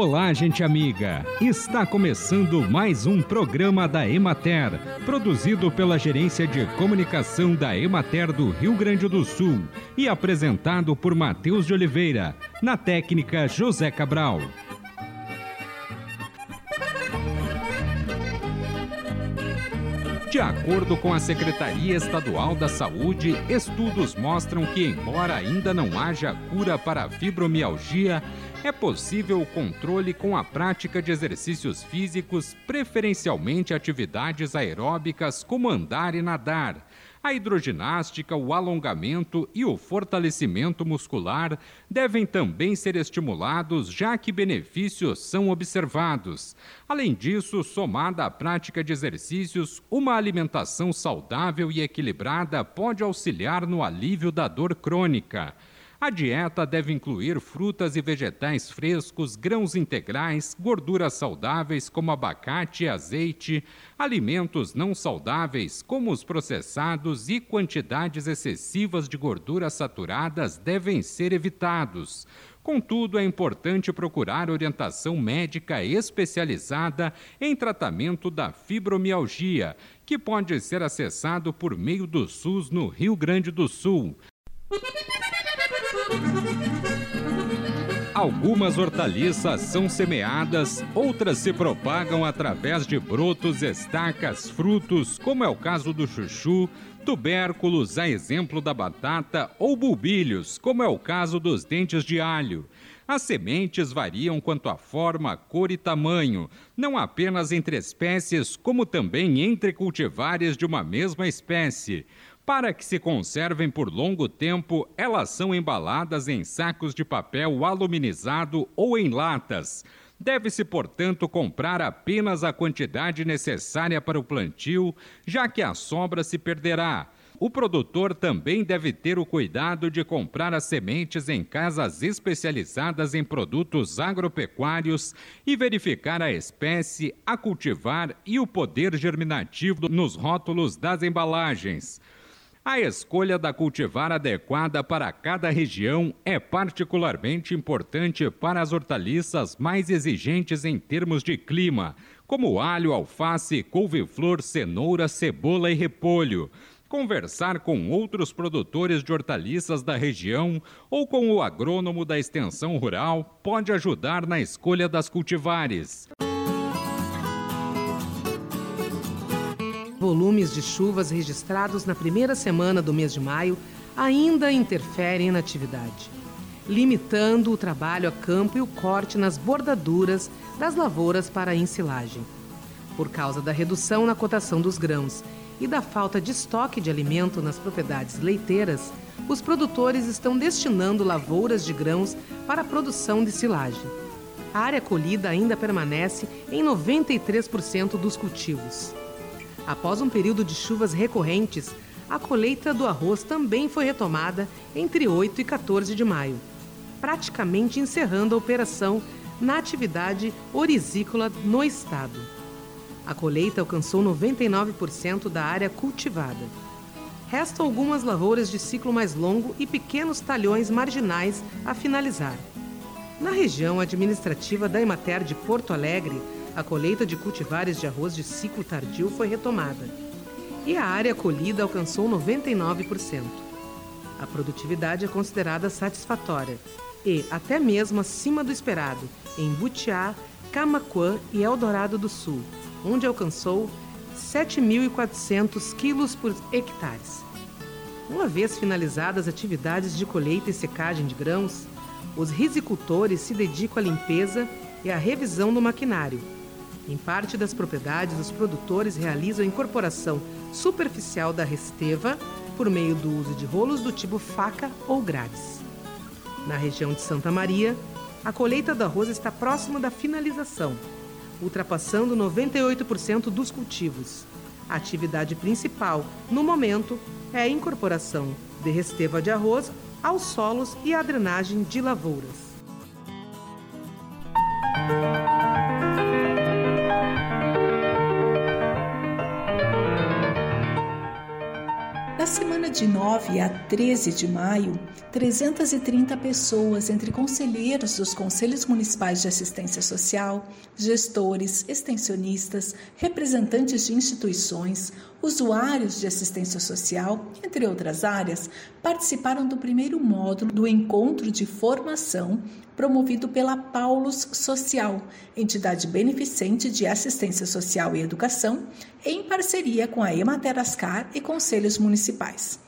Olá, gente amiga! Está começando mais um programa da Emater, produzido pela Gerência de Comunicação da Emater do Rio Grande do Sul e apresentado por Matheus de Oliveira, na técnica José Cabral. De acordo com a Secretaria Estadual da Saúde, estudos mostram que, embora ainda não haja cura para a fibromialgia, é possível o controle com a prática de exercícios físicos, preferencialmente atividades aeróbicas como andar e nadar. A hidroginástica, o alongamento e o fortalecimento muscular devem também ser estimulados, já que benefícios são observados. Além disso, somada à prática de exercícios, uma alimentação saudável e equilibrada pode auxiliar no alívio da dor crônica. A dieta deve incluir frutas e vegetais frescos, grãos integrais, gorduras saudáveis como abacate e azeite, alimentos não saudáveis como os processados e quantidades excessivas de gorduras saturadas devem ser evitados. Contudo, é importante procurar orientação médica especializada em tratamento da fibromialgia, que pode ser acessado por meio do SUS no Rio Grande do Sul. Algumas hortaliças são semeadas, outras se propagam através de brotos, estacas, frutos, como é o caso do chuchu, tubérculos, a exemplo da batata, ou bulbilhos, como é o caso dos dentes de alho. As sementes variam quanto à forma, cor e tamanho, não apenas entre espécies, como também entre cultivares de uma mesma espécie. Para que se conservem por longo tempo, elas são embaladas em sacos de papel aluminizado ou em latas. Deve-se, portanto, comprar apenas a quantidade necessária para o plantio, já que a sobra se perderá. O produtor também deve ter o cuidado de comprar as sementes em casas especializadas em produtos agropecuários e verificar a espécie, a cultivar e o poder germinativo nos rótulos das embalagens. A escolha da cultivar adequada para cada região é particularmente importante para as hortaliças mais exigentes em termos de clima, como alho, alface, couve-flor, cenoura, cebola e repolho. Conversar com outros produtores de hortaliças da região ou com o agrônomo da extensão rural pode ajudar na escolha das cultivares. Volumes de chuvas registrados na primeira semana do mês de maio ainda interferem na atividade, limitando o trabalho a campo e o corte nas bordaduras das lavouras para a ensilagem. Por causa da redução na cotação dos grãos e da falta de estoque de alimento nas propriedades leiteiras, os produtores estão destinando lavouras de grãos para a produção de silagem. A área colhida ainda permanece em 93% dos cultivos. Após um período de chuvas recorrentes, a colheita do arroz também foi retomada entre 8 e 14 de maio, praticamente encerrando a operação na atividade orizícola no estado. A colheita alcançou 99% da área cultivada. Restam algumas lavouras de ciclo mais longo e pequenos talhões marginais a finalizar. Na região administrativa da Emater de Porto Alegre, a colheita de cultivares de arroz de ciclo tardio foi retomada e a área colhida alcançou 99%. A produtividade é considerada satisfatória e até mesmo acima do esperado em Butiá, Camaquã e Eldorado do Sul, onde alcançou 7.400 quilos por hectares. Uma vez finalizadas as atividades de colheita e secagem de grãos, os risicultores se dedicam à limpeza e à revisão do maquinário, em parte das propriedades, os produtores realizam a incorporação superficial da resteva por meio do uso de rolos do tipo faca ou grades. Na região de Santa Maria, a colheita do arroz está próxima da finalização, ultrapassando 98% dos cultivos. A atividade principal, no momento, é a incorporação de resteva de arroz aos solos e a drenagem de lavouras. Semana de 9 a 13 de maio, 330 pessoas, entre conselheiros dos Conselhos Municipais de Assistência Social, gestores, extensionistas, representantes de instituições, usuários de assistência social, entre outras áreas, participaram do primeiro módulo do encontro de formação promovido pela Paulus Social, entidade beneficente de assistência social e educação, em parceria com a Emater Ascar e conselhos municipais.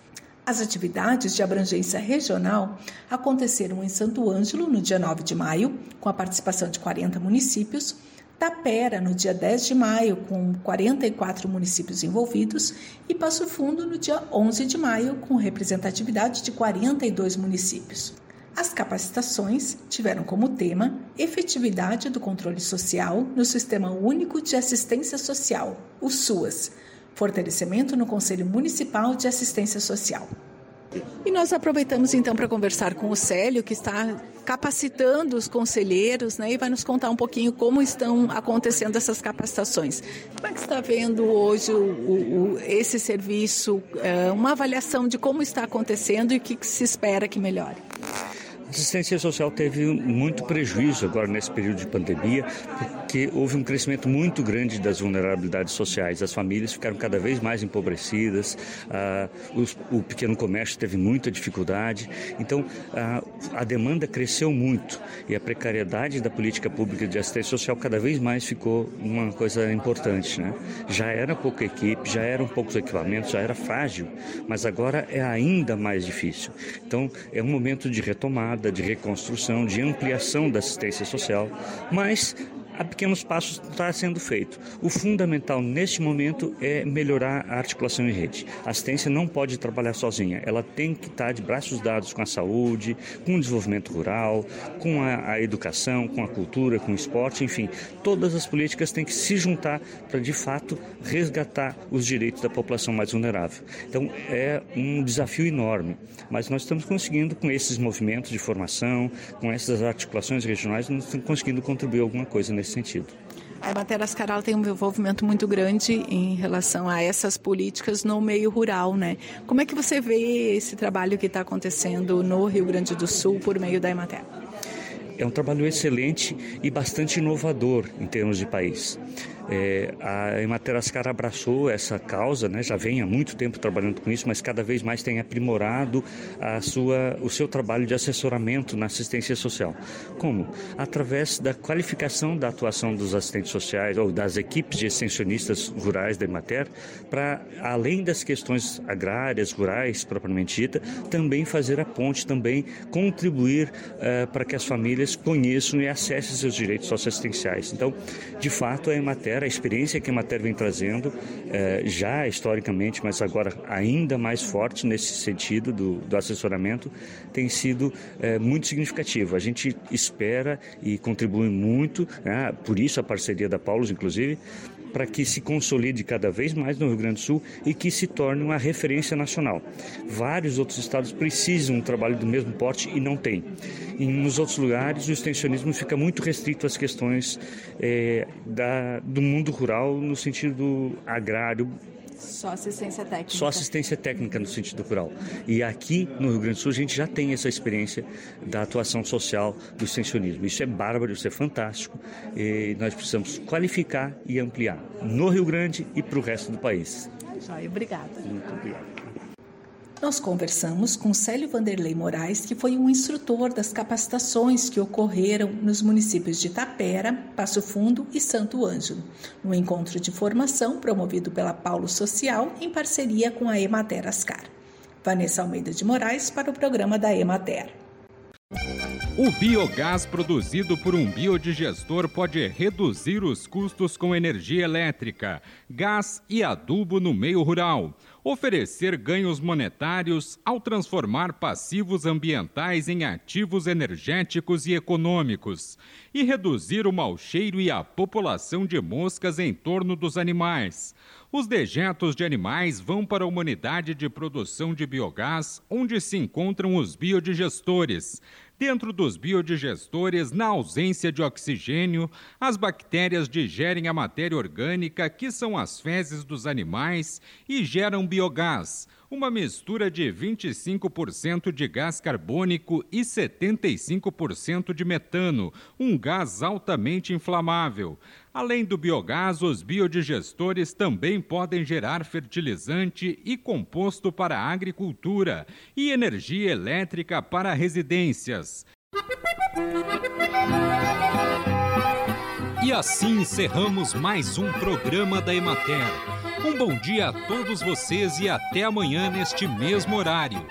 As atividades de abrangência regional aconteceram em Santo Ângelo no dia 9 de maio, com a participação de 40 municípios, Tapera no dia 10 de maio, com 44 municípios envolvidos, e Passo Fundo no dia 11 de maio, com representatividade de 42 municípios. As capacitações tiveram como tema efetividade do controle social no Sistema Único de Assistência Social, o SUAS, fortalecimento no Conselho Municipal de Assistência Social. E nós aproveitamos então para conversar com o Célio, que está capacitando os conselheiros, né, e vai nos contar um pouquinho como estão acontecendo essas capacitações. Como é que está vendo hoje o, o, esse serviço, é, uma avaliação de como está acontecendo e o que se espera que melhore? A assistência social teve muito prejuízo agora nesse período de pandemia, porque houve um crescimento muito grande das vulnerabilidades sociais. As famílias ficaram cada vez mais empobrecidas, ah, os, o pequeno comércio teve muita dificuldade. Então, ah, a demanda cresceu muito e a precariedade da política pública de assistência social cada vez mais ficou uma coisa importante. Né? Já era pouca equipe, já eram poucos equipamentos, já era frágil, mas agora é ainda mais difícil. Então, é um momento de retomada de reconstrução, de ampliação da assistência social, mas a pequenos passos está sendo feito. O fundamental neste momento é melhorar a articulação em rede. A assistência não pode trabalhar sozinha, ela tem que estar de braços dados com a saúde, com o desenvolvimento rural, com a, a educação, com a cultura, com o esporte, enfim, todas as políticas têm que se juntar para de fato resgatar os direitos da população mais vulnerável. Então é um desafio enorme, mas nós estamos conseguindo com esses movimentos de formação, com essas articulações regionais, nós estamos conseguindo contribuir alguma coisa nesse nesse sentido. A Emater Ascaral tem um envolvimento muito grande em relação a essas políticas no meio rural, né? Como é que você vê esse trabalho que está acontecendo no Rio Grande do Sul por meio da Emater? É um trabalho excelente e bastante inovador em termos de país. É, a Ematerascar abraçou essa causa, né, já vem há muito tempo trabalhando com isso, mas cada vez mais tem aprimorado a sua, o seu trabalho de assessoramento na assistência social. Como? Através da qualificação da atuação dos assistentes sociais ou das equipes de extensionistas rurais da Emater, para, além das questões agrárias, rurais, propriamente dita, também fazer a ponte, também contribuir uh, para que as famílias conheçam e acessem seus direitos socioassistenciais. Então, de fato, a Emater a experiência que a Mater vem trazendo, eh, já historicamente, mas agora ainda mais forte nesse sentido do, do assessoramento, tem sido eh, muito significativo. A gente espera e contribui muito, né, por isso a parceria da Paulus, inclusive, para que se consolide cada vez mais no Rio Grande do Sul e que se torne uma referência nacional. Vários outros estados precisam um trabalho do mesmo porte e não tem. E nos outros lugares, o extensionismo fica muito restrito às questões é, da, do mundo rural no sentido agrário, só assistência técnica. Só assistência técnica no sentido rural. E aqui no Rio Grande do Sul a gente já tem essa experiência da atuação social do extensionismo. Isso é bárbaro, isso é fantástico. E nós precisamos qualificar e ampliar no Rio Grande e para o resto do país. Joia, obrigada. Muito obrigado. Nós conversamos com Célio Vanderlei Moraes, que foi um instrutor das capacitações que ocorreram nos municípios de Tapera, Passo Fundo e Santo Ângelo, no encontro de formação promovido pela Paulo Social em parceria com a Emater Ascar. Vanessa Almeida de Moraes para o programa da Emater. O biogás produzido por um biodigestor pode reduzir os custos com energia elétrica, gás e adubo no meio rural oferecer ganhos monetários ao transformar passivos ambientais em ativos energéticos e econômicos, e reduzir o mau cheiro e a população de moscas em torno dos animais. Os dejetos de animais vão para a humanidade de produção de biogás, onde se encontram os biodigestores Dentro dos biodigestores, na ausência de oxigênio, as bactérias digerem a matéria orgânica, que são as fezes dos animais, e geram biogás, uma mistura de 25% de gás carbônico e 75% de metano, um gás altamente inflamável. Além do biogás, os biodigestores também podem gerar fertilizante e composto para a agricultura e energia elétrica para residências. E assim encerramos mais um programa da Emater. Um bom dia a todos vocês e até amanhã neste mesmo horário.